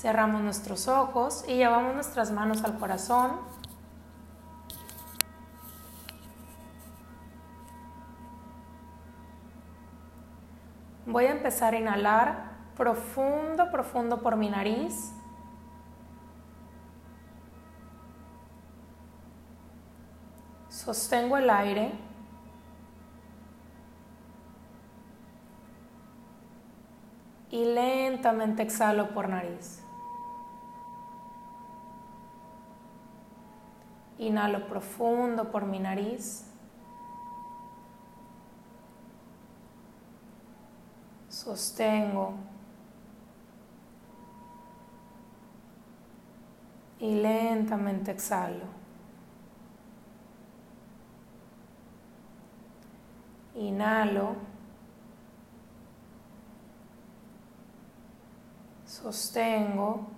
Cerramos nuestros ojos y llevamos nuestras manos al corazón. Voy a empezar a inhalar profundo, profundo por mi nariz. Sostengo el aire. Y lentamente exhalo por nariz. Inhalo profundo por mi nariz. Sostengo. Y lentamente exhalo. Inhalo. Sostengo.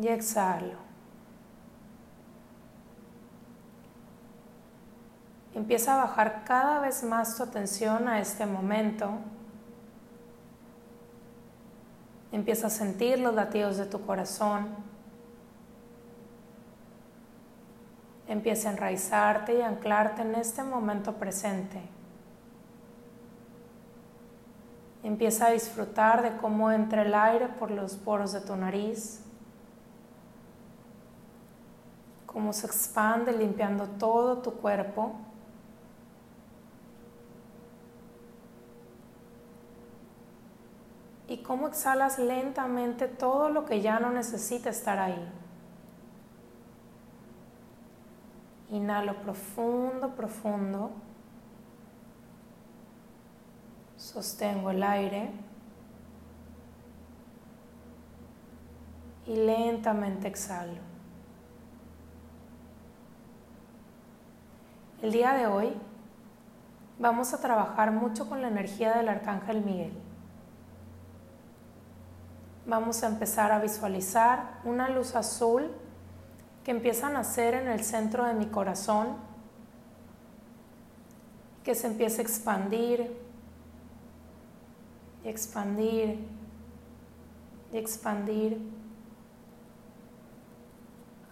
Y exhalo. Empieza a bajar cada vez más tu atención a este momento. Empieza a sentir los latidos de tu corazón. Empieza a enraizarte y anclarte en este momento presente. Empieza a disfrutar de cómo entra el aire por los poros de tu nariz, cómo se expande limpiando todo tu cuerpo. Y cómo exhalas lentamente todo lo que ya no necesita estar ahí. Inhalo profundo, profundo. Sostengo el aire. Y lentamente exhalo. El día de hoy vamos a trabajar mucho con la energía del Arcángel Miguel vamos a empezar a visualizar una luz azul que empieza a nacer en el centro de mi corazón, que se empieza a expandir y expandir y expandir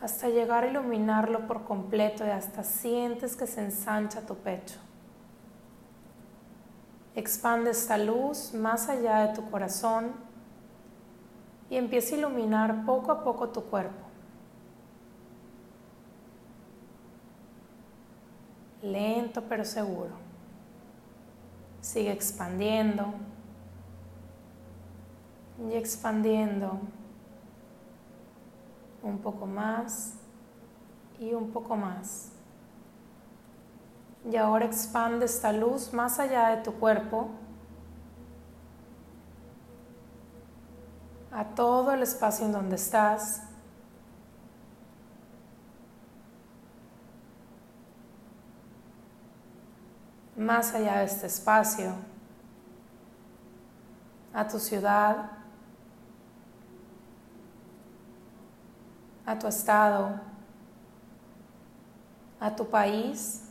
hasta llegar a iluminarlo por completo y hasta sientes que se ensancha tu pecho. Expande esta luz más allá de tu corazón y empieza a iluminar poco a poco tu cuerpo. Lento pero seguro. Sigue expandiendo y expandiendo un poco más y un poco más. Y ahora expande esta luz más allá de tu cuerpo a todo el espacio en donde estás. Más allá de este espacio, a tu ciudad, a tu estado, a tu país,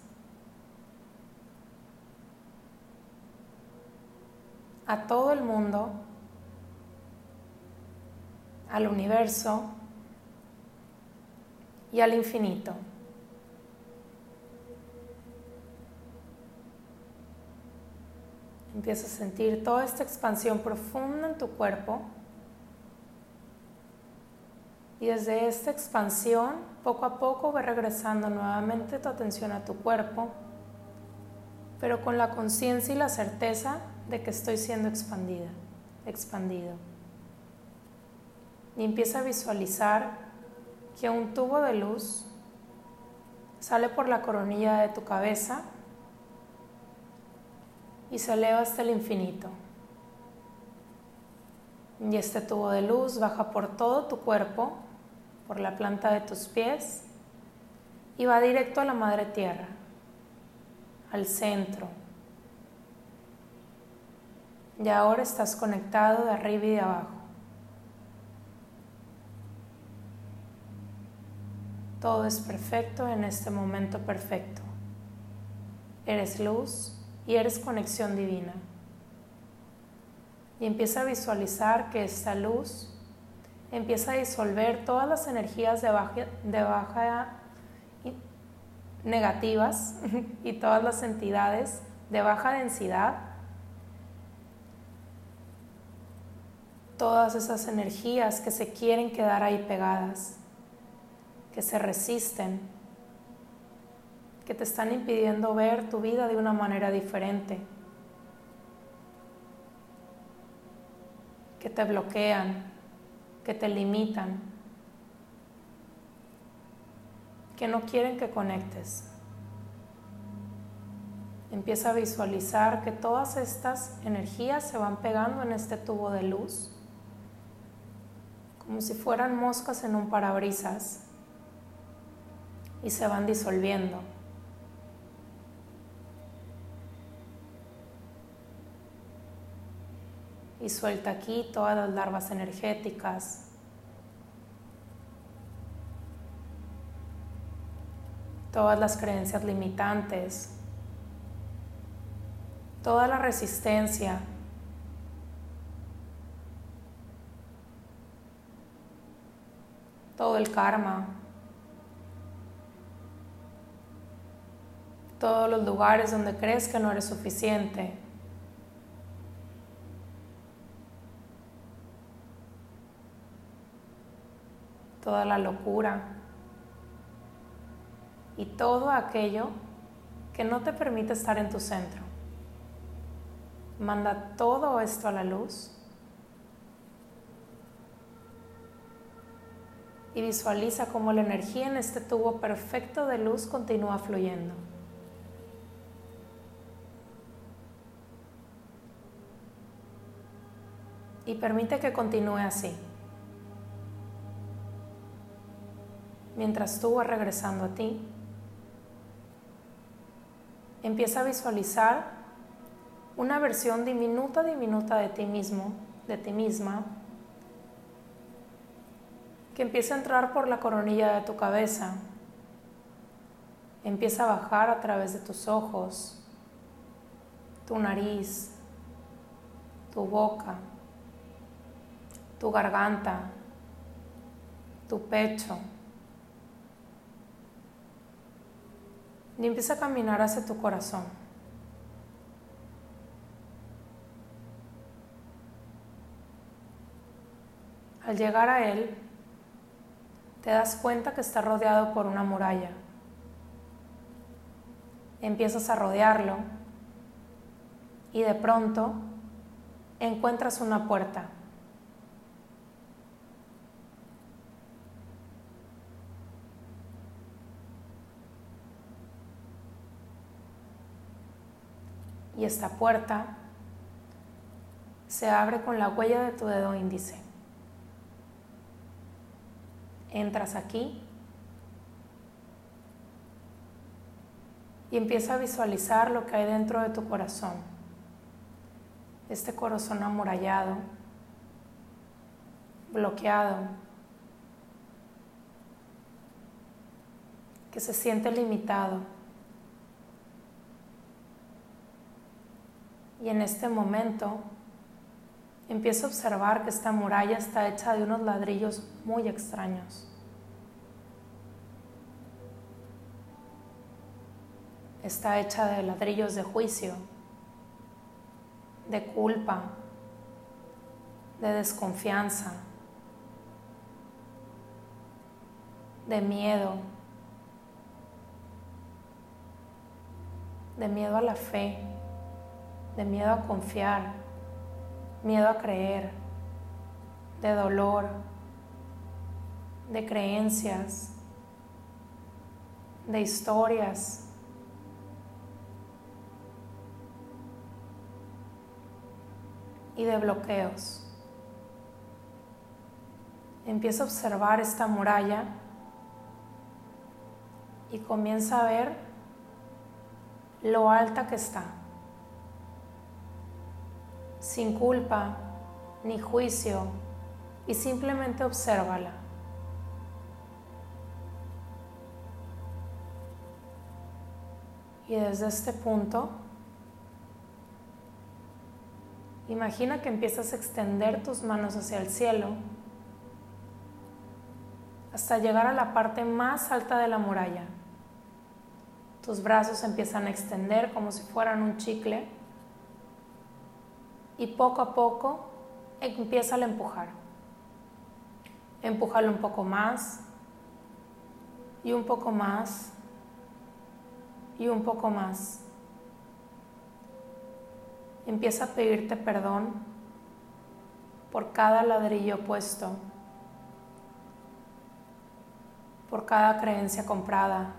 a todo el mundo al universo y al infinito. Empieza a sentir toda esta expansión profunda en tu cuerpo. Y desde esta expansión, poco a poco va regresando nuevamente tu atención a tu cuerpo, pero con la conciencia y la certeza de que estoy siendo expandida, expandido y empieza a visualizar que un tubo de luz sale por la coronilla de tu cabeza y se eleva hasta el infinito. Y este tubo de luz baja por todo tu cuerpo, por la planta de tus pies y va directo a la madre tierra, al centro. Y ahora estás conectado de arriba y de abajo. Todo es perfecto en este momento perfecto. Eres luz y eres conexión divina. Y empieza a visualizar que esta luz empieza a disolver todas las energías de baja, de baja negativas y todas las entidades de baja densidad, todas esas energías que se quieren quedar ahí pegadas, que se resisten, que te están impidiendo ver tu vida de una manera diferente, que te bloquean, que te limitan, que no quieren que conectes. Empieza a visualizar que todas estas energías se van pegando en este tubo de luz, como si fueran moscas en un parabrisas, y se van disolviendo. Y suelta aquí todas las larvas energéticas, todas las creencias limitantes, toda la resistencia. Todo el karma, todos los lugares donde crees que no eres suficiente. Toda la locura y todo aquello que no te permite estar en tu centro. Manda todo esto a la luz y visualiza cómo la energía en este tubo perfecto de luz continúa fluyendo. Y permite que continúe así. Mientras tú vas regresando a ti, Empieza a visualizar una versión diminuta, diminuta de ti mismo, de ti misma, que empieza a entrar por la coronilla de tu cabeza, empieza a bajar a través de tus ojos, tu nariz, tu boca, tu garganta, tu pecho, y empieza a caminar hacia tu corazón. Al llegar a él, te das cuenta que está rodeado por una muralla. Empiezas a rodearlo y de pronto encuentras una puerta. Y esta puerta se abre con la huella de tu dedo índice. Entras aquí y empieza a visualizar lo que hay dentro de tu corazón. Este corazón amurallado, bloqueado, que se siente limitado Y en este momento empiezo a observar que esta muralla está hecha de unos ladrillos muy extraños. Está hecha de ladrillos de juicio, de culpa, de desconfianza, de miedo, de miedo a la fe de miedo a confiar, miedo a creer, de dolor, de creencias, de historias. y de bloqueos. Empieza a observar esta muralla y comienza a ver lo alta que está sin culpa ni juicio y simplemente obsérvala. Y desde este punto Imagina que empiezas a extender tus manos hacia el cielo hasta llegar a la parte más alta de la muralla. Tus brazos empiezan a extender como si fueran un chicle y poco a poco empieza a empujar. Empújalo un poco más y un poco más y un poco más. Empieza a pedirte perdón por cada ladrillo puesto, por cada creencia comprada,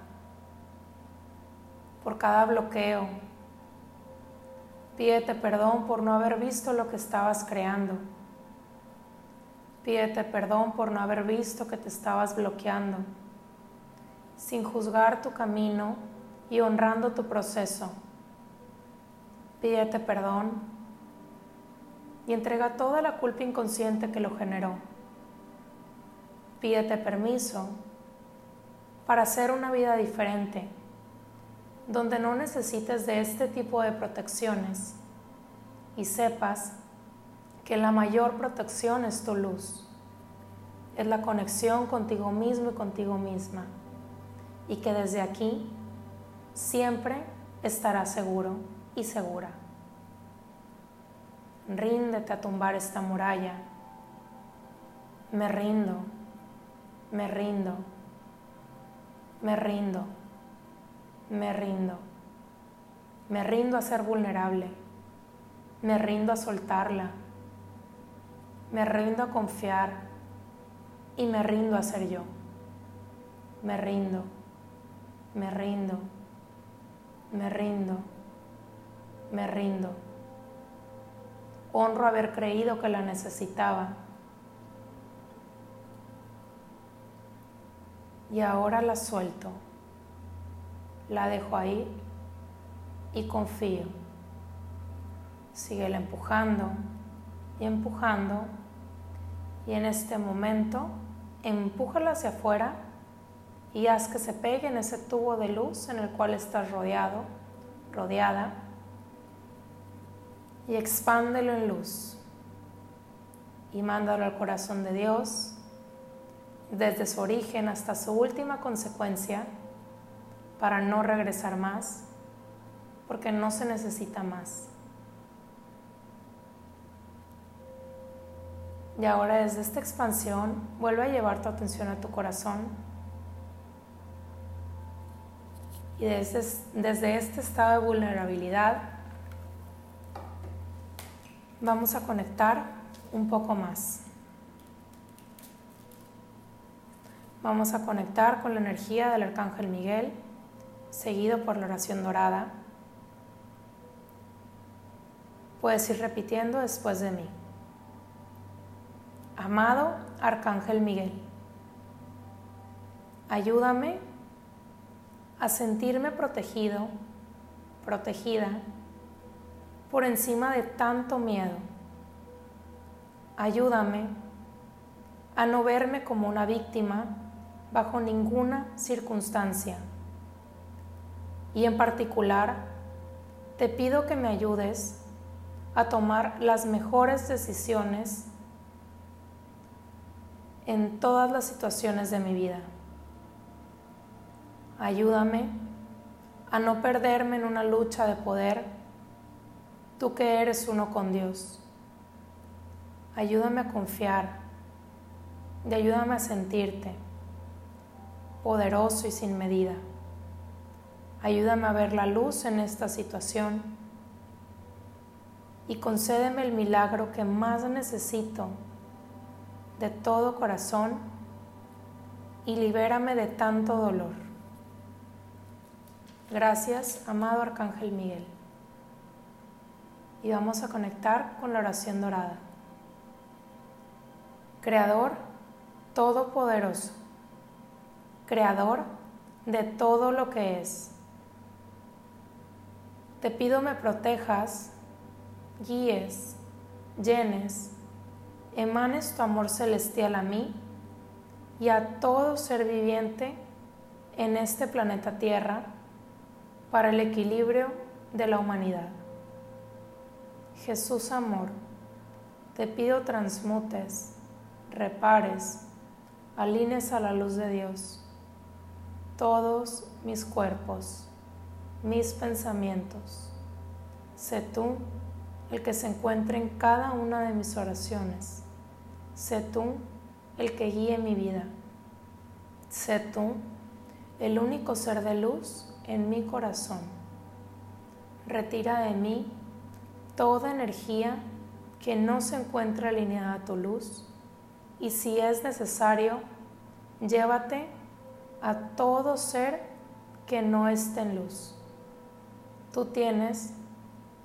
por cada bloqueo. Pídete perdón por no haber visto lo que estabas creando. Pídete perdón por no haber visto que te estabas bloqueando, sin juzgar tu camino y honrando tu proceso pídete perdón y entrega toda la culpa inconsciente que lo generó. Pídete permiso para hacer una vida diferente, donde no necesites de este tipo de protecciones y sepas que la mayor protección es tu luz, es la conexión contigo mismo y contigo misma, y que desde aquí siempre estarás seguro y segura. Ríndete a tumbar esta muralla. Me rindo, me rindo, me rindo, me rindo. Me rindo a ser vulnerable. Me rindo a soltarla. Me rindo a confiar. Y me rindo a ser yo. Me rindo, me rindo, me rindo me rindo. Honro haber creído que la necesitaba. Y ahora la suelto. La dejo ahí y confío. Síguela empujando y empujando. Y en este momento, empújala hacia afuera y haz que se pegue en ese tubo de luz en el cual estás rodeado, rodeada y expándelo en luz y mándalo al corazón de Dios desde su origen hasta su última consecuencia para no regresar más porque no se necesita más. Y ahora desde esta expansión vuelve a llevar tu atención a tu corazón y desde, desde este estado de vulnerabilidad vamos a conectar un poco más. Vamos a conectar con la energía del Arcángel Miguel, seguido por la oración dorada. Puedes ir repitiendo después de mí. Amado Arcángel Miguel, ayúdame a sentirme protegido, protegida por encima de tanto miedo. Ayúdame a no verme como una víctima bajo ninguna circunstancia. Y en particular, te pido que me ayudes a tomar las mejores decisiones en todas las situaciones de mi vida. Ayúdame a no perderme en una lucha de poder tú que eres uno con Dios. Ayúdame a confiar y ayúdame a sentirte poderoso y sin medida. Ayúdame a ver la luz en esta situación y concédeme el milagro que más necesito de todo corazón y libérame de tanto dolor. Gracias, amado Arcángel Miguel y vamos a conectar con la oración dorada. Creador Todopoderoso, Creador de todo lo que es. Te pido me protejas, guíes, llenes, emanes tu amor celestial a mí y a todo ser viviente en este planeta Tierra para el equilibrio de la humanidad. Jesús amor, te pido transmutes, repares, alines a la luz de Dios todos mis cuerpos, mis pensamientos. Sé tú el que se encuentre en cada una de mis oraciones. Sé tú el que guíe mi vida. Sé tú el único ser de luz en mi corazón. Retira de mí toda energía que no se encuentre alineada a tu luz y si es necesario, llévate a todo ser que no esté en luz. Tú tienes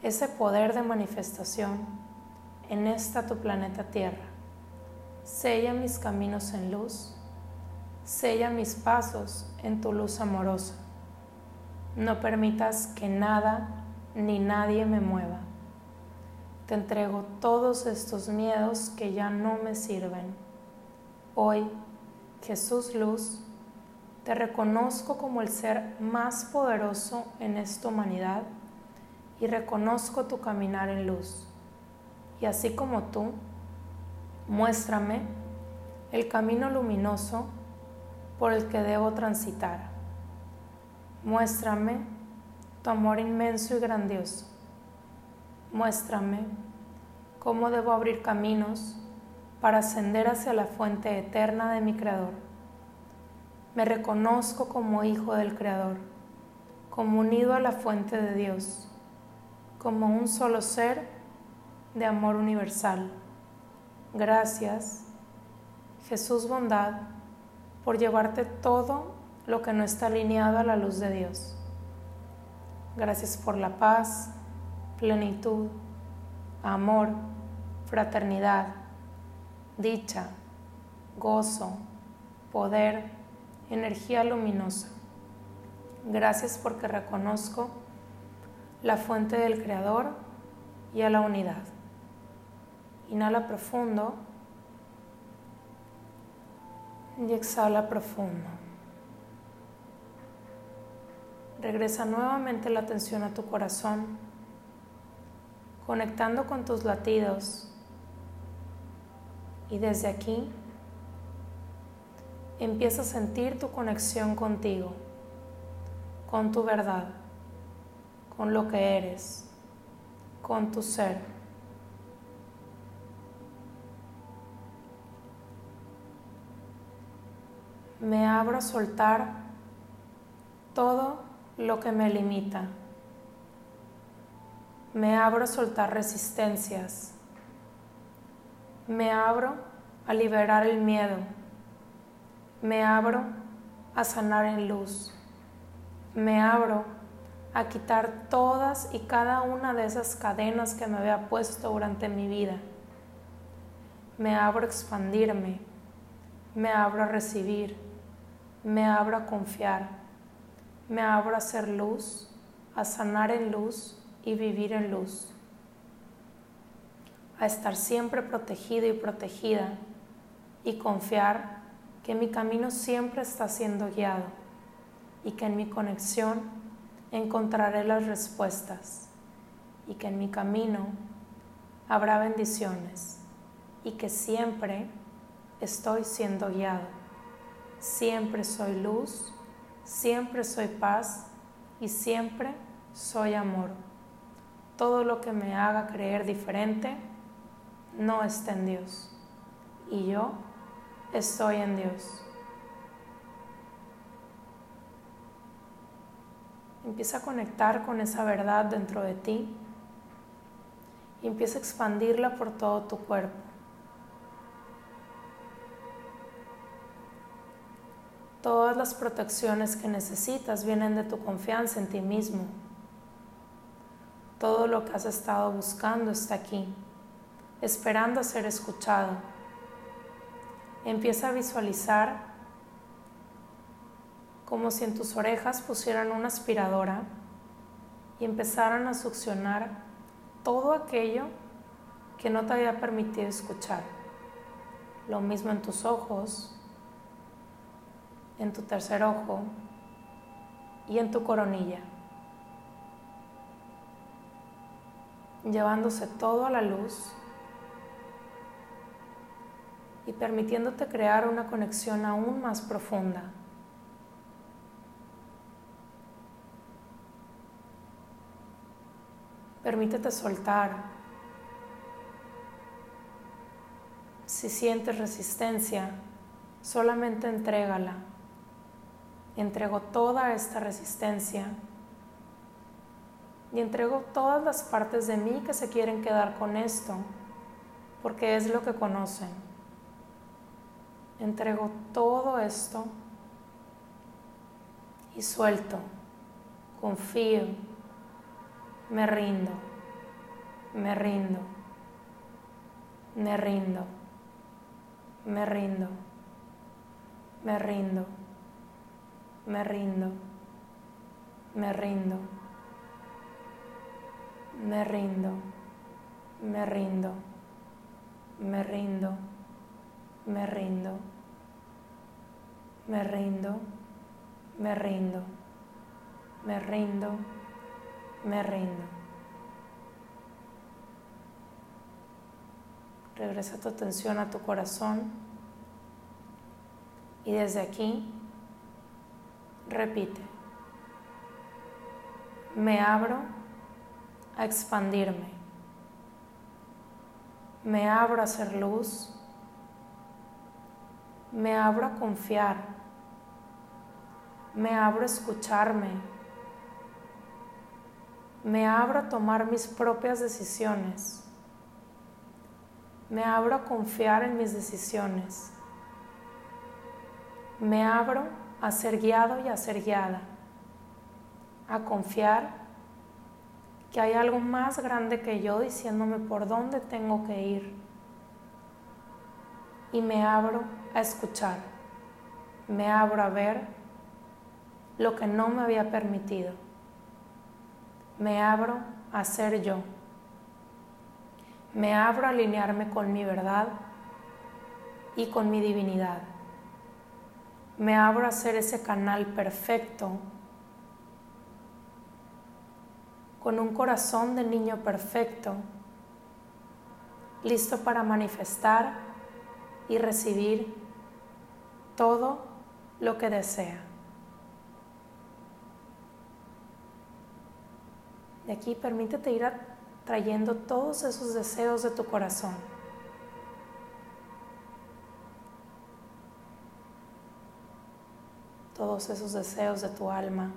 ese poder de manifestación en esta tu planeta Tierra. Sella mis caminos en luz, sella mis pasos en tu luz amorosa. No permitas que nada ni nadie me mueva. Te entrego todos estos miedos que ya no me sirven. Hoy, Jesús Luz, te reconozco como el ser más poderoso en esta humanidad y reconozco tu caminar en luz. Y así como tú, muéstrame el camino luminoso por el que debo transitar. Muéstrame tu amor inmenso y grandioso. Muéstrame cómo debo abrir caminos para ascender hacia la fuente eterna de mi Creador. Me reconozco como hijo del Creador, como unido a la fuente de Dios, como un solo ser de amor universal. Gracias, Jesús bondad, por llevarte todo lo que no está alineado a la luz de Dios. Gracias por la paz, plenitud, amor, fraternidad, dicha, gozo, poder, energía luminosa. Gracias porque reconozco la fuente del Creador y a la unidad. Inhala profundo y exhala profundo. Regresa nuevamente la atención a tu corazón, conectando con tus latidos. Y desde aquí empieza a sentir tu conexión contigo, con tu verdad, con lo que eres, con tu ser. Me abro a soltar todo lo que me limita. Me abro a soltar resistencias. Me abro a liberar el miedo me abro a sanar en luz. Me abro a quitar todas y cada una de esas cadenas que me había puesto durante mi vida. Me abro a expandirme. Me abro a recibir. Me abro a confiar. Me abro a hacer luz, a sanar en luz y vivir en luz. A estar siempre protegido y protegida y confiar que mi camino siempre está siendo guiado y que en mi conexión encontraré las respuestas y que en mi camino habrá bendiciones y que siempre estoy siendo guiado. Siempre soy luz, siempre soy paz y siempre soy amor. Todo lo que me haga creer diferente no está en Dios. Y yo estoy en Dios. Empieza a conectar con esa verdad dentro de ti y empieza a expandirla por todo tu cuerpo. Todas las protecciones que necesitas vienen de tu confianza en ti mismo. Todo lo que has estado buscando está aquí, esperando a ser escuchado. Empieza a visualizar como si en tus orejas pusieran una aspiradora y empezaran a succionar todo aquello que no te había permitido escuchar. Lo mismo en tus ojos, en tu tercer ojo y en tu coronilla. llevándose todo a la luz y permitiéndote crear una conexión aún más profunda. Permítete soltar. Si sientes resistencia, solamente entrégala. Entrego toda esta resistencia y entrego todas las partes de mí que se quieren quedar con esto, porque es lo que conocen. Entrego todo esto y suelto, confío, me rindo, me rindo, me rindo, me rindo, me rindo, me rindo, me rindo, me rindo, me rindo, me rindo, me rindo, me rindo, me rindo, me rindo. Me rindo. Regresa tu atención a tu corazón. Y desde aquí repite, me abro a expandirme, me abro a hacer luz, me abro a confiar, me abro a escucharme me abro a tomar mis propias decisiones. Me abro a confiar en mis decisiones. Me abro a ser guiado y a ser guiada. A confiar que hay algo más grande que yo diciéndome por dónde tengo que ir. Y me abro a escuchar. Me abro a ver lo que no me había permitido me abro a ser yo. Me abro a alinearme con mi verdad y con mi divinidad. Me abro a ser ese canal perfecto con un corazón de niño perfecto, listo para manifestar y recibir todo lo que desea. De aquí permítete ir trayendo todos esos deseos de tu corazón. Todos esos deseos de tu alma.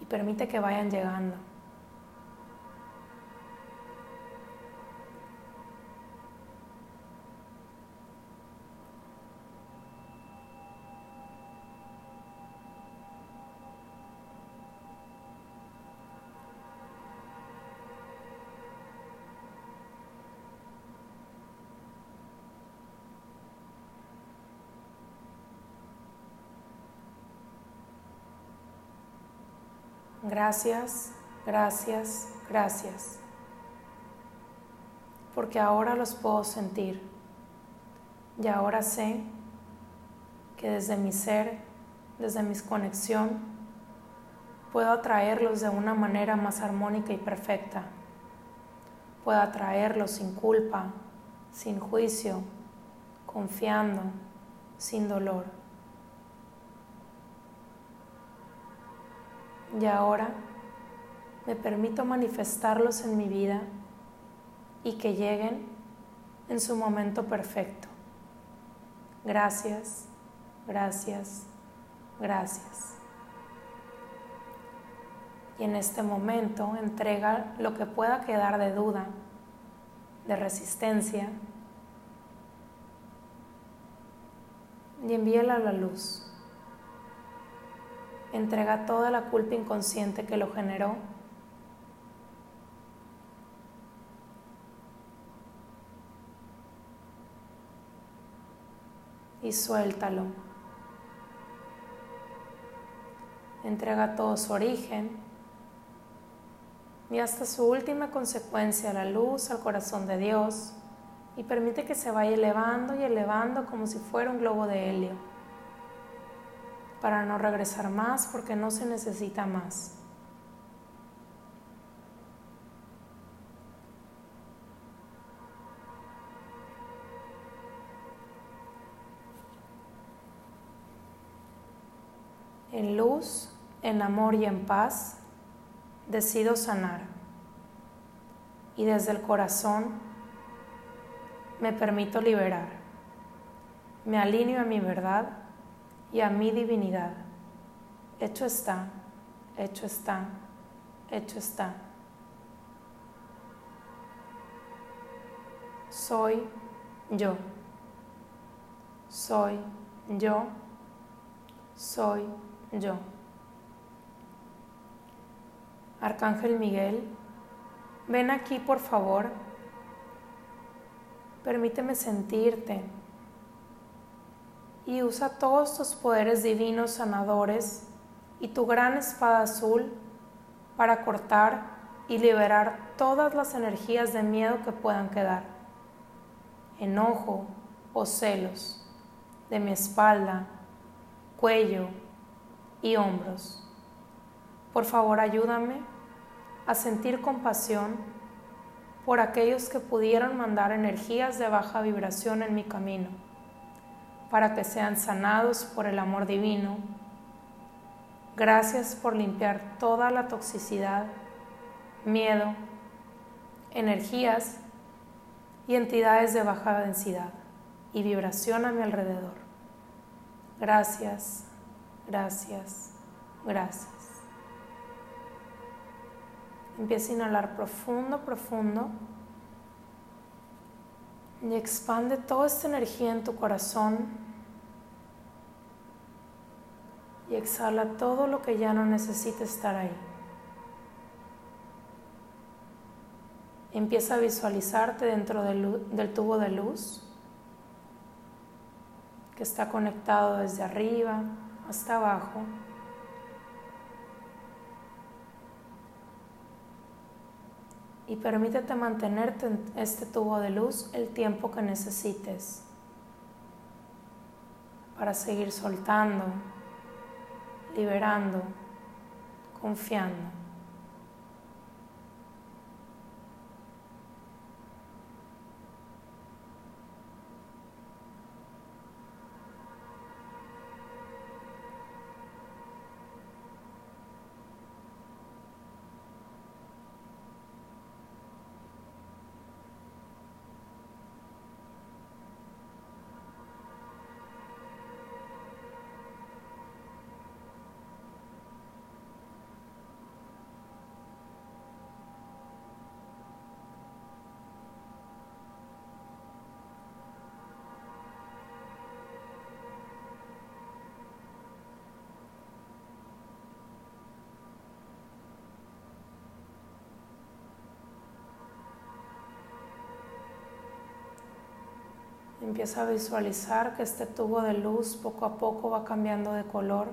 Y permite que vayan llegando. Gracias, gracias, gracias. Porque ahora los puedo sentir. Y ahora sé que desde mi ser, desde mi conexión, puedo atraerlos de una manera más armónica y perfecta. Puedo atraerlos sin culpa, sin juicio, confiando, sin dolor. Y ahora me permito manifestarlos en mi vida y que lleguen en su momento perfecto. Gracias, gracias, gracias. Y en este momento entrega lo que pueda quedar de duda, de resistencia, y envíela a la luz. Entrega toda la culpa inconsciente que lo generó. Y suéltalo. Entrega todo su origen y hasta su última consecuencia, la luz al corazón de Dios, y permite que se vaya elevando y elevando como si fuera un globo de helio para no regresar más porque no se necesita más. En luz, en amor y en paz, decido sanar. Y desde el corazón me permito liberar. Me alineo a mi verdad y a mi divinidad. Hecho está, hecho está, hecho está. Soy yo. Soy yo. Soy yo. Arcángel Miguel, ven aquí por favor. Permíteme sentirte y usa todos tus poderes divinos sanadores y tu gran espada azul para cortar y liberar todas las energías de miedo que puedan quedar, enojo o celos de mi espalda, cuello y hombros. Por favor, ayúdame a sentir compasión por aquellos que pudieron mandar energías de baja vibración en mi camino, para que sean sanados por el amor divino. Gracias por limpiar toda la toxicidad, miedo, energías y entidades de baja densidad y vibración a mi alrededor. Gracias, gracias, gracias. Empieza a inhalar profundo, profundo. Y expande toda esta energía en tu corazón. Y exhala todo lo que ya no necesita estar ahí. Empieza a visualizarte dentro del, del tubo de luz que está conectado desde arriba hasta abajo. y permítete mantenerte en este tubo de luz el tiempo que necesites para seguir soltando, liberando, confiando. Empieza a visualizar que este tubo de luz poco a poco va cambiando de color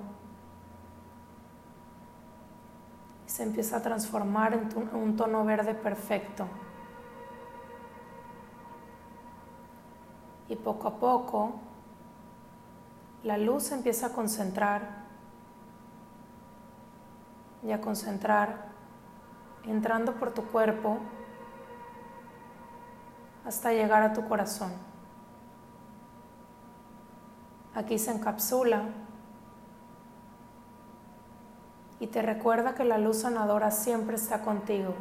y se empieza a transformar en un tono verde perfecto. Y poco a poco la luz empieza a concentrar y a concentrar entrando por tu cuerpo hasta llegar a tu corazón. Aquí se encapsula y te recuerda que la luz sanadora siempre está contigo.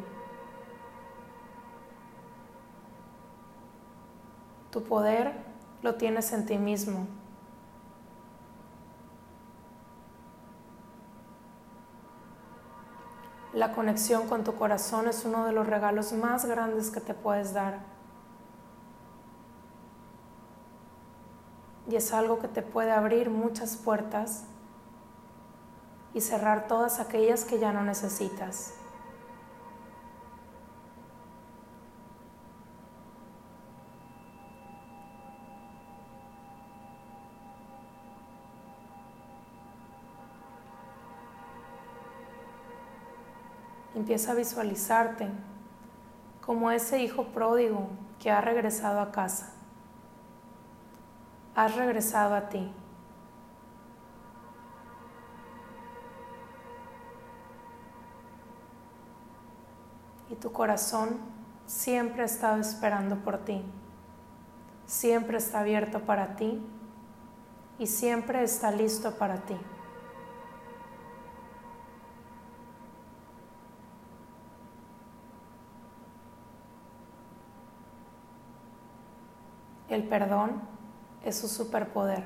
Tu poder lo tienes en ti mismo. La conexión con tu corazón es uno de los regalos más grandes que te puedes dar. Y es algo que te puede abrir muchas puertas y cerrar todas aquellas que ya no necesitas. Empieza a visualizarte como ese hijo pródigo que ha regresado a casa has regresado a ti. Y tu corazón siempre ha estado esperando por ti, siempre está abierto para ti y siempre está listo para ti. El perdón es su superpoder.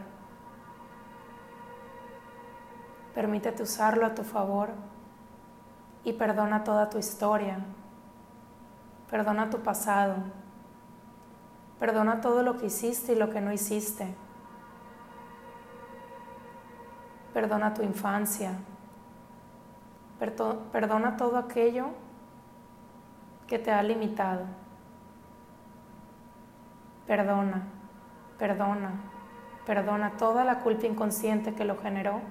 Permítete usarlo a tu favor y perdona toda tu historia. Perdona tu pasado. Perdona todo lo que hiciste y lo que no hiciste. Perdona tu infancia. Perdona todo aquello que te ha limitado. Perdona, perdona, perdona toda la culpa inconsciente que lo generó.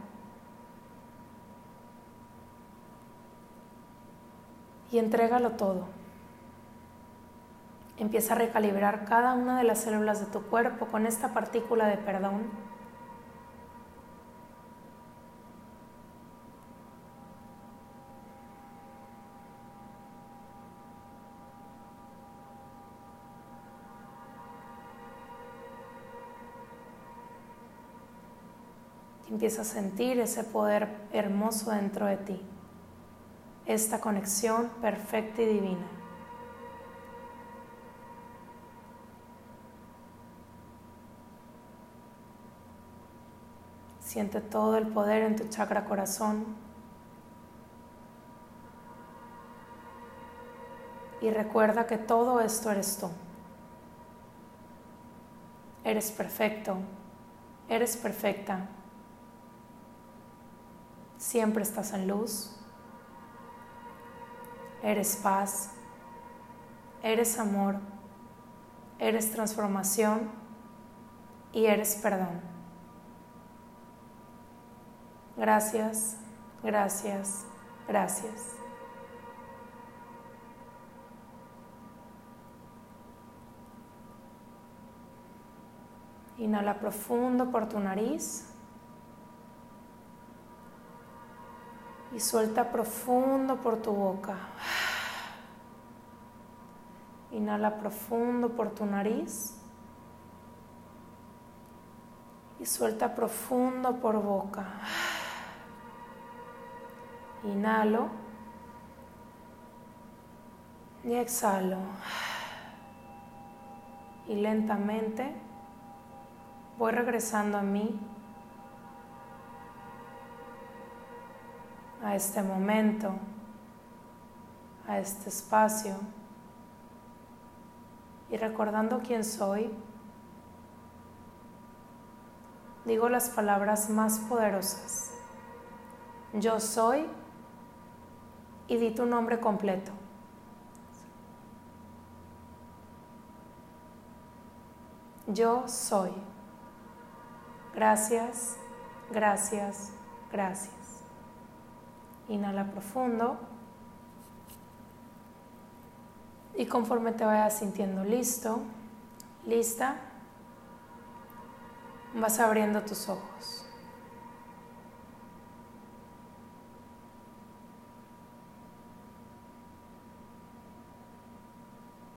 Y entrégalo todo. Empieza a recalibrar cada una de las células de tu cuerpo con esta partícula de perdón Empieza a sentir ese poder hermoso dentro de ti, esta conexión perfecta y divina. Siente todo el poder en tu chakra corazón. Y recuerda que todo esto eres tú. Eres perfecto. Eres perfecta. Siempre estás en luz. Eres paz. Eres amor. Eres transformación. Y eres perdón. Gracias, gracias, gracias. Inhala profundo por tu nariz. Y suelta profundo por tu boca. Inhala profundo por tu nariz y suelta profundo por boca. Inhalo y exhalo. Y lentamente voy regresando a mí a este momento, a este espacio y recordando quién soy, digo las palabras más poderosas. Yo soy y di tu nombre completo. Yo soy. Gracias, gracias, gracias. Inhala profundo. Y conforme te vayas sintiendo listo, lista, vas abriendo tus ojos.